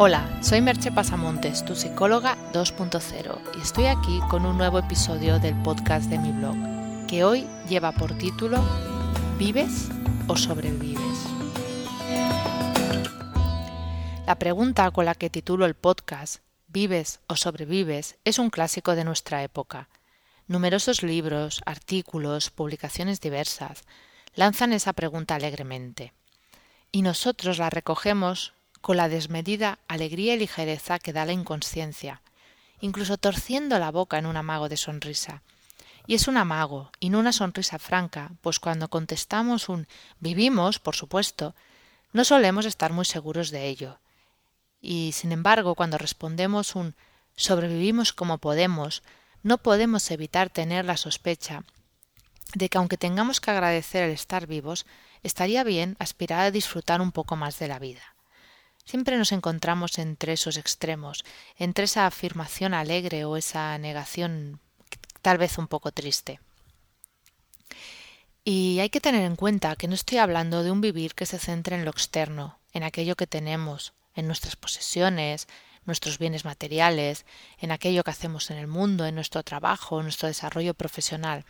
Hola, soy Merche Pasamontes, tu psicóloga 2.0, y estoy aquí con un nuevo episodio del podcast de mi blog, que hoy lleva por título ¿Vives o sobrevives? La pregunta con la que titulo el podcast ¿Vives o sobrevives? es un clásico de nuestra época. Numerosos libros, artículos, publicaciones diversas lanzan esa pregunta alegremente. Y nosotros la recogemos con la desmedida alegría y ligereza que da la inconsciencia, incluso torciendo la boca en un amago de sonrisa. Y es un amago, y no una sonrisa franca, pues cuando contestamos un vivimos, por supuesto, no solemos estar muy seguros de ello. Y, sin embargo, cuando respondemos un sobrevivimos como podemos, no podemos evitar tener la sospecha de que aunque tengamos que agradecer el estar vivos, estaría bien aspirar a disfrutar un poco más de la vida. Siempre nos encontramos entre esos extremos, entre esa afirmación alegre o esa negación tal vez un poco triste. Y hay que tener en cuenta que no estoy hablando de un vivir que se centre en lo externo, en aquello que tenemos, en nuestras posesiones, nuestros bienes materiales, en aquello que hacemos en el mundo, en nuestro trabajo, en nuestro desarrollo profesional,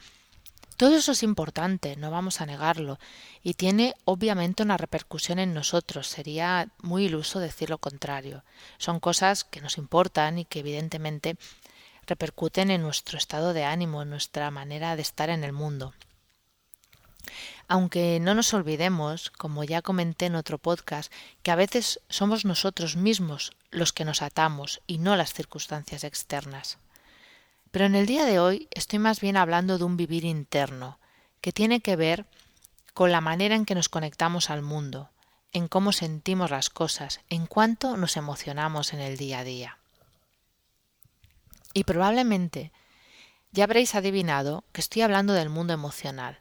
todo eso es importante, no vamos a negarlo, y tiene obviamente una repercusión en nosotros. Sería muy iluso decir lo contrario. Son cosas que nos importan y que evidentemente repercuten en nuestro estado de ánimo, en nuestra manera de estar en el mundo. Aunque no nos olvidemos, como ya comenté en otro podcast, que a veces somos nosotros mismos los que nos atamos y no las circunstancias externas. Pero en el día de hoy estoy más bien hablando de un vivir interno, que tiene que ver con la manera en que nos conectamos al mundo, en cómo sentimos las cosas, en cuánto nos emocionamos en el día a día. Y probablemente ya habréis adivinado que estoy hablando del mundo emocional,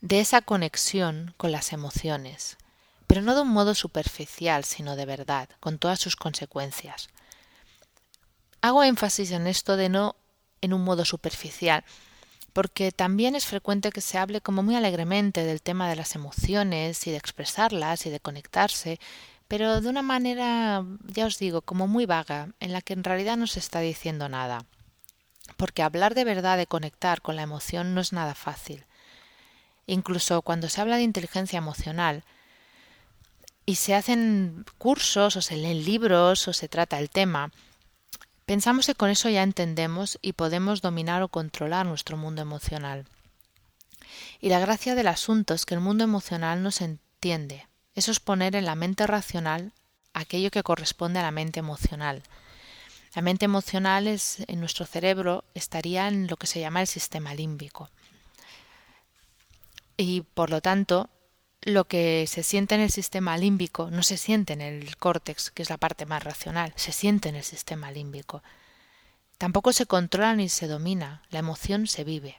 de esa conexión con las emociones, pero no de un modo superficial, sino de verdad, con todas sus consecuencias. Hago énfasis en esto de no en un modo superficial, porque también es frecuente que se hable como muy alegremente del tema de las emociones y de expresarlas y de conectarse, pero de una manera, ya os digo, como muy vaga, en la que en realidad no se está diciendo nada. Porque hablar de verdad de conectar con la emoción no es nada fácil. Incluso cuando se habla de inteligencia emocional, y se hacen cursos o se leen libros o se trata el tema, Pensamos que con eso ya entendemos y podemos dominar o controlar nuestro mundo emocional. Y la gracia del asunto es que el mundo emocional no se entiende. Eso es poner en la mente racional aquello que corresponde a la mente emocional. La mente emocional es, en nuestro cerebro estaría en lo que se llama el sistema límbico. Y por lo tanto, lo que se siente en el sistema límbico no se siente en el córtex, que es la parte más racional, se siente en el sistema límbico. Tampoco se controla ni se domina, la emoción se vive.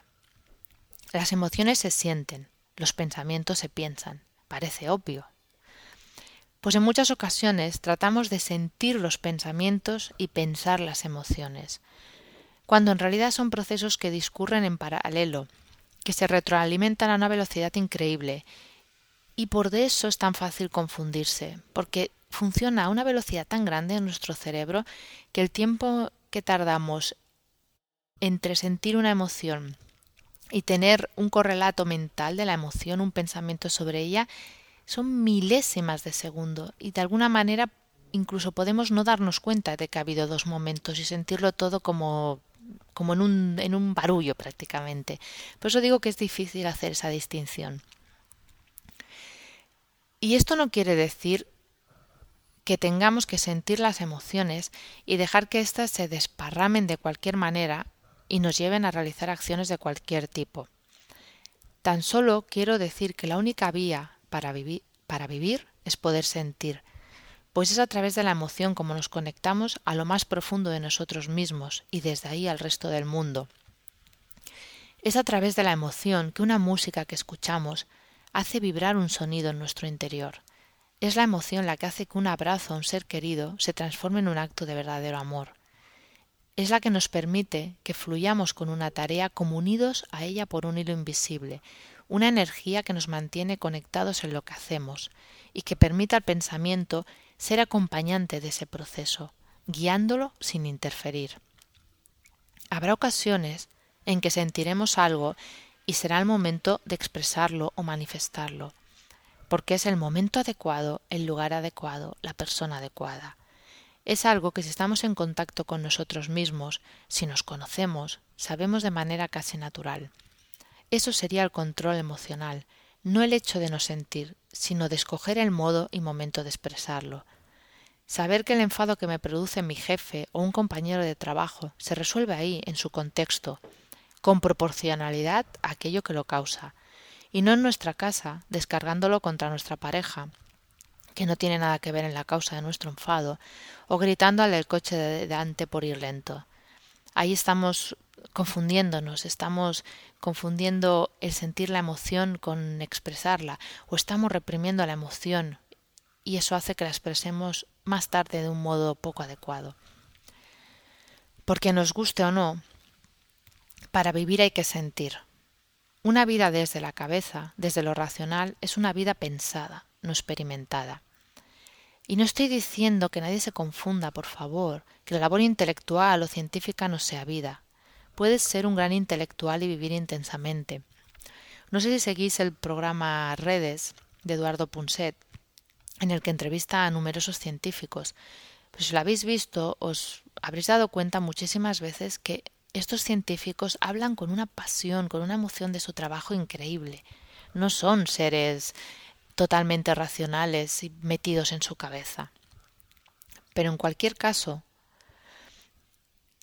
Las emociones se sienten, los pensamientos se piensan. Parece obvio. Pues en muchas ocasiones tratamos de sentir los pensamientos y pensar las emociones, cuando en realidad son procesos que discurren en paralelo, que se retroalimentan a una velocidad increíble y por eso es tan fácil confundirse, porque funciona a una velocidad tan grande en nuestro cerebro que el tiempo que tardamos entre sentir una emoción y tener un correlato mental de la emoción, un pensamiento sobre ella, son milésimas de segundo y de alguna manera incluso podemos no darnos cuenta de que ha habido dos momentos y sentirlo todo como como en un, en un barullo prácticamente. Por eso digo que es difícil hacer esa distinción. Y esto no quiere decir que tengamos que sentir las emociones y dejar que éstas se desparramen de cualquier manera y nos lleven a realizar acciones de cualquier tipo. Tan solo quiero decir que la única vía para, para vivir es poder sentir, pues es a través de la emoción como nos conectamos a lo más profundo de nosotros mismos y desde ahí al resto del mundo. Es a través de la emoción que una música que escuchamos hace vibrar un sonido en nuestro interior. Es la emoción la que hace que un abrazo a un ser querido se transforme en un acto de verdadero amor. Es la que nos permite que fluyamos con una tarea como unidos a ella por un hilo invisible, una energía que nos mantiene conectados en lo que hacemos y que permite al pensamiento ser acompañante de ese proceso, guiándolo sin interferir. Habrá ocasiones en que sentiremos algo y será el momento de expresarlo o manifestarlo, porque es el momento adecuado, el lugar adecuado, la persona adecuada. Es algo que si estamos en contacto con nosotros mismos, si nos conocemos, sabemos de manera casi natural. Eso sería el control emocional, no el hecho de no sentir, sino de escoger el modo y momento de expresarlo. Saber que el enfado que me produce mi jefe o un compañero de trabajo se resuelve ahí, en su contexto, con proporcionalidad a aquello que lo causa, y no en nuestra casa, descargándolo contra nuestra pareja, que no tiene nada que ver en la causa de nuestro enfado, o gritando al coche de delante por ir lento. Ahí estamos confundiéndonos, estamos confundiendo el sentir la emoción con expresarla, o estamos reprimiendo la emoción, y eso hace que la expresemos más tarde de un modo poco adecuado. Porque nos guste o no, para vivir hay que sentir. Una vida desde la cabeza, desde lo racional, es una vida pensada, no experimentada. Y no estoy diciendo que nadie se confunda, por favor, que la labor intelectual o científica no sea vida. Puedes ser un gran intelectual y vivir intensamente. No sé si seguís el programa Redes de Eduardo Punset, en el que entrevista a numerosos científicos. Pues si lo habéis visto, os habréis dado cuenta muchísimas veces que estos científicos hablan con una pasión, con una emoción de su trabajo increíble. No son seres totalmente racionales y metidos en su cabeza. Pero en cualquier caso,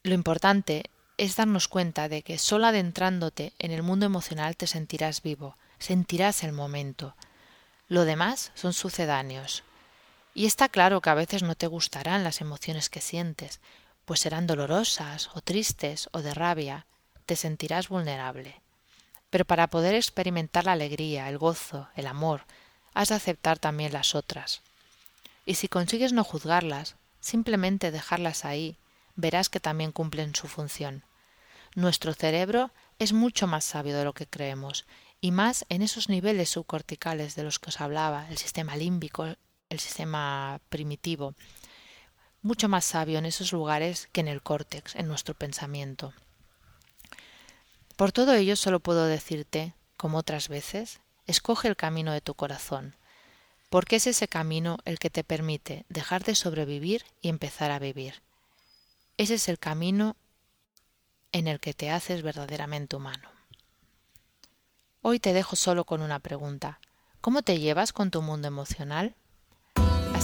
lo importante es darnos cuenta de que solo adentrándote en el mundo emocional te sentirás vivo, sentirás el momento. Lo demás son sucedáneos. Y está claro que a veces no te gustarán las emociones que sientes, pues serán dolorosas o tristes o de rabia, te sentirás vulnerable. Pero para poder experimentar la alegría, el gozo, el amor, has de aceptar también las otras. Y si consigues no juzgarlas, simplemente dejarlas ahí, verás que también cumplen su función. Nuestro cerebro es mucho más sabio de lo que creemos, y más en esos niveles subcorticales de los que os hablaba, el sistema límbico, el sistema primitivo, mucho más sabio en esos lugares que en el córtex, en nuestro pensamiento. Por todo ello solo puedo decirte, como otras veces, escoge el camino de tu corazón, porque es ese camino el que te permite dejar de sobrevivir y empezar a vivir. Ese es el camino en el que te haces verdaderamente humano. Hoy te dejo solo con una pregunta. ¿Cómo te llevas con tu mundo emocional?